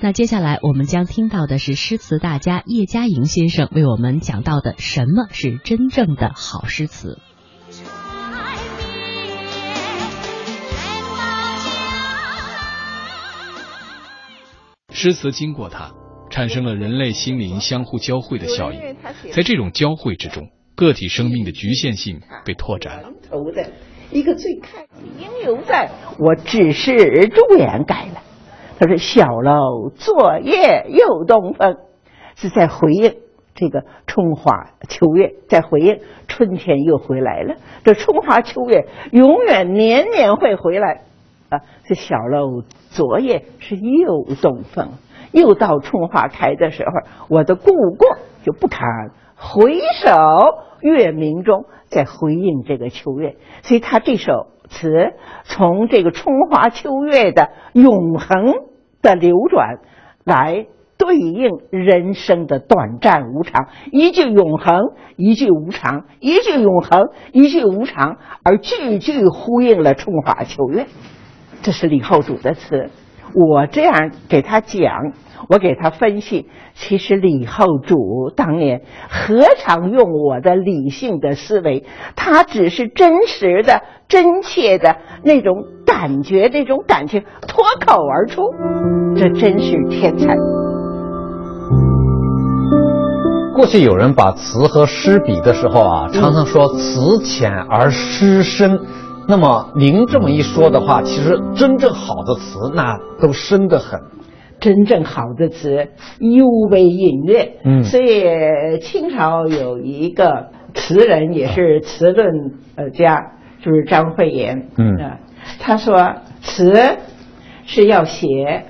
那接下来我们将听到的是诗词大家叶嘉莹先生为我们讲到的什么是真正的好诗词。诗词经过它，产生了人类心灵相互交汇的效应。在这种交汇之中，个体生命的局限性被拓展了。头的一个最开应犹在，我只是朱颜改了。他说：“小楼昨夜又东风”，是在回应这个春花秋月，在回应春天又回来了。这春花秋月永远年年会回来。啊，这小楼昨夜是又东风，又到春花开的时候，我的故国就不堪回首月明中，在回应这个秋月。所以他这首词从这个春花秋月的永恒的流转，来对应人生的短暂无常。一句永恒，一句无常；一句永恒，一句无常，而句句呼应了春花秋月。这是李后主的词，我这样给他讲，我给他分析。其实李后主当年何尝用我的理性的思维？他只是真实的、真切的那种感觉、那种感情脱口而出，这真是天才。过去有人把词和诗比的时候啊，常常说词浅而诗深。那么您这么一说的话，其实真正好的词那都深得很。真正好的词尤为隐略。嗯，所以清朝有一个词人，也是词论呃家，就是张惠言。嗯，他说词是要写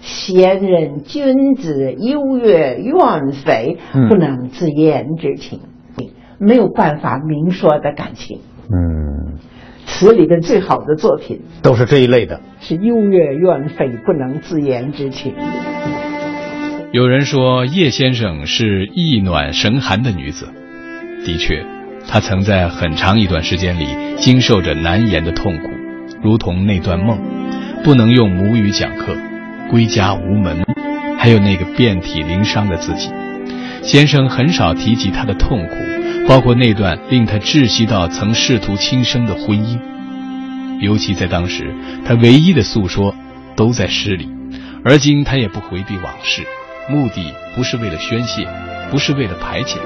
贤人君子优越怨匪不能自言之情，没有办法明说的感情。嗯。词里边最好的作品都是这一类的，是幽怨怨匪不能自言之情。有人说叶先生是意暖神寒的女子，的确，她曾在很长一段时间里经受着难言的痛苦，如同那段梦，不能用母语讲课，归家无门，还有那个遍体鳞伤的自己。先生很少提及她的痛苦。包括那段令他窒息到曾试图轻生的婚姻，尤其在当时，他唯一的诉说都在诗里，而今他也不回避往事，目的不是为了宣泄，不是为了排解，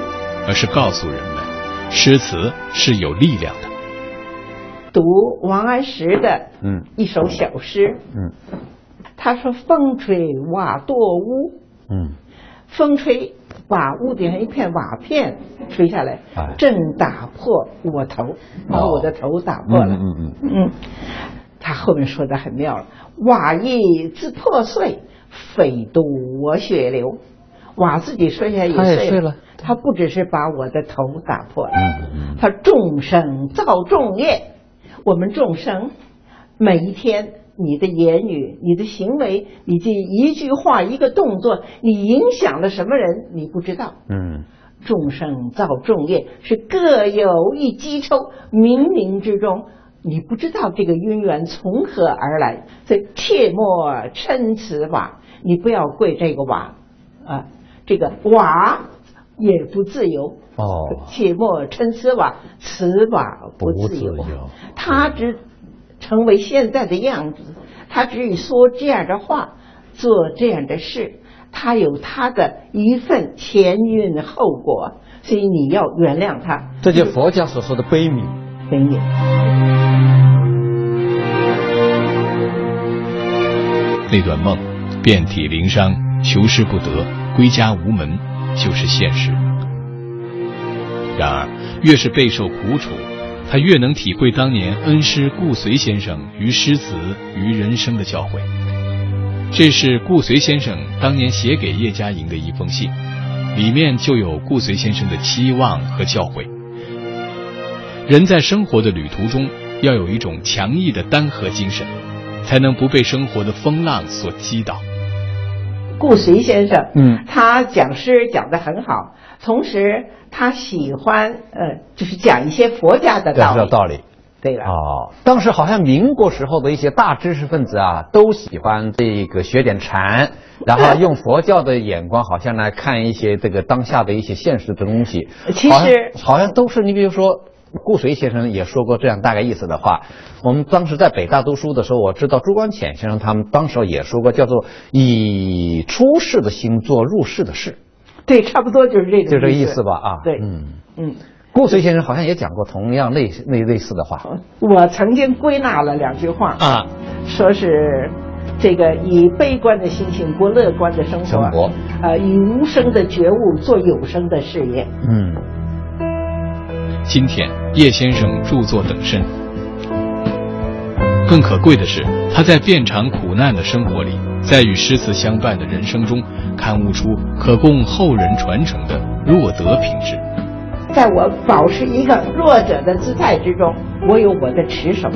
而是告诉人们，诗词是有力量的。读王安石的嗯。一首小诗，嗯，他说：“风吹瓦堕屋，嗯，风吹。”把屋顶上一片瓦片吹下来，正打破我头，把我的头打破了。嗯嗯嗯嗯，他后面说的很妙了，瓦亦自破碎，非独我血流。瓦自己摔下也碎了，他不只是把我的头打破了，他众生造众业，我们众生每一天。你的言语、你的行为、你这一句话、一个动作，你影响了什么人？你不知道。嗯，众生造众业，是各有一机抽，冥冥之中，你不知道这个因缘从何而来。所以切莫嗔此瓦，你不要跪这个瓦啊，这个瓦也不自由。哦，切莫嗔此瓦，此瓦不自由。他只。成为现在的样子，他只以说这样的话，做这样的事，他有他的一份前因后果，所以你要原谅他。这就佛家所说的悲悯。悲悯。那段梦，遍体鳞伤，求师不得，归家无门，就是现实。然而，越是备受苦楚。他越能体会当年恩师顾随先生于诗词于人生的教诲。这是顾随先生当年写给叶嘉莹的一封信，里面就有顾随先生的期望和教诲。人在生活的旅途中，要有一种强毅的单核精神，才能不被生活的风浪所击倒。顾随先生，嗯，他讲诗讲得很好，同时。他喜欢呃，就是讲一些佛家的道理。道理。对了。哦，当时好像民国时候的一些大知识分子啊，都喜欢这个学点禅，然后用佛教的眼光，好像来看一些这个当下的一些现实的东西。其实好像好像都是你比如说。顾随先生也说过这样大概意思的话。我们当时在北大读书的时候，我知道朱光潜先生他们当时也说过，叫做以出世的心做入世的事。对，差不多就是这个，就这个意思吧？啊，对，嗯嗯。顾随先生好像也讲过同样类类类似的话。我曾经归纳了两句话啊，说是这个以悲观的心情过乐观的生活，生活，呃，以无声的觉悟做有声的事业。嗯。今天叶先生著作等身，更可贵的是，他在遍尝苦难的生活里，在与诗词相伴的人生中，刊物出可供后人传承的弱德品质。在我保持一个弱者的姿态之中，我有我的持守。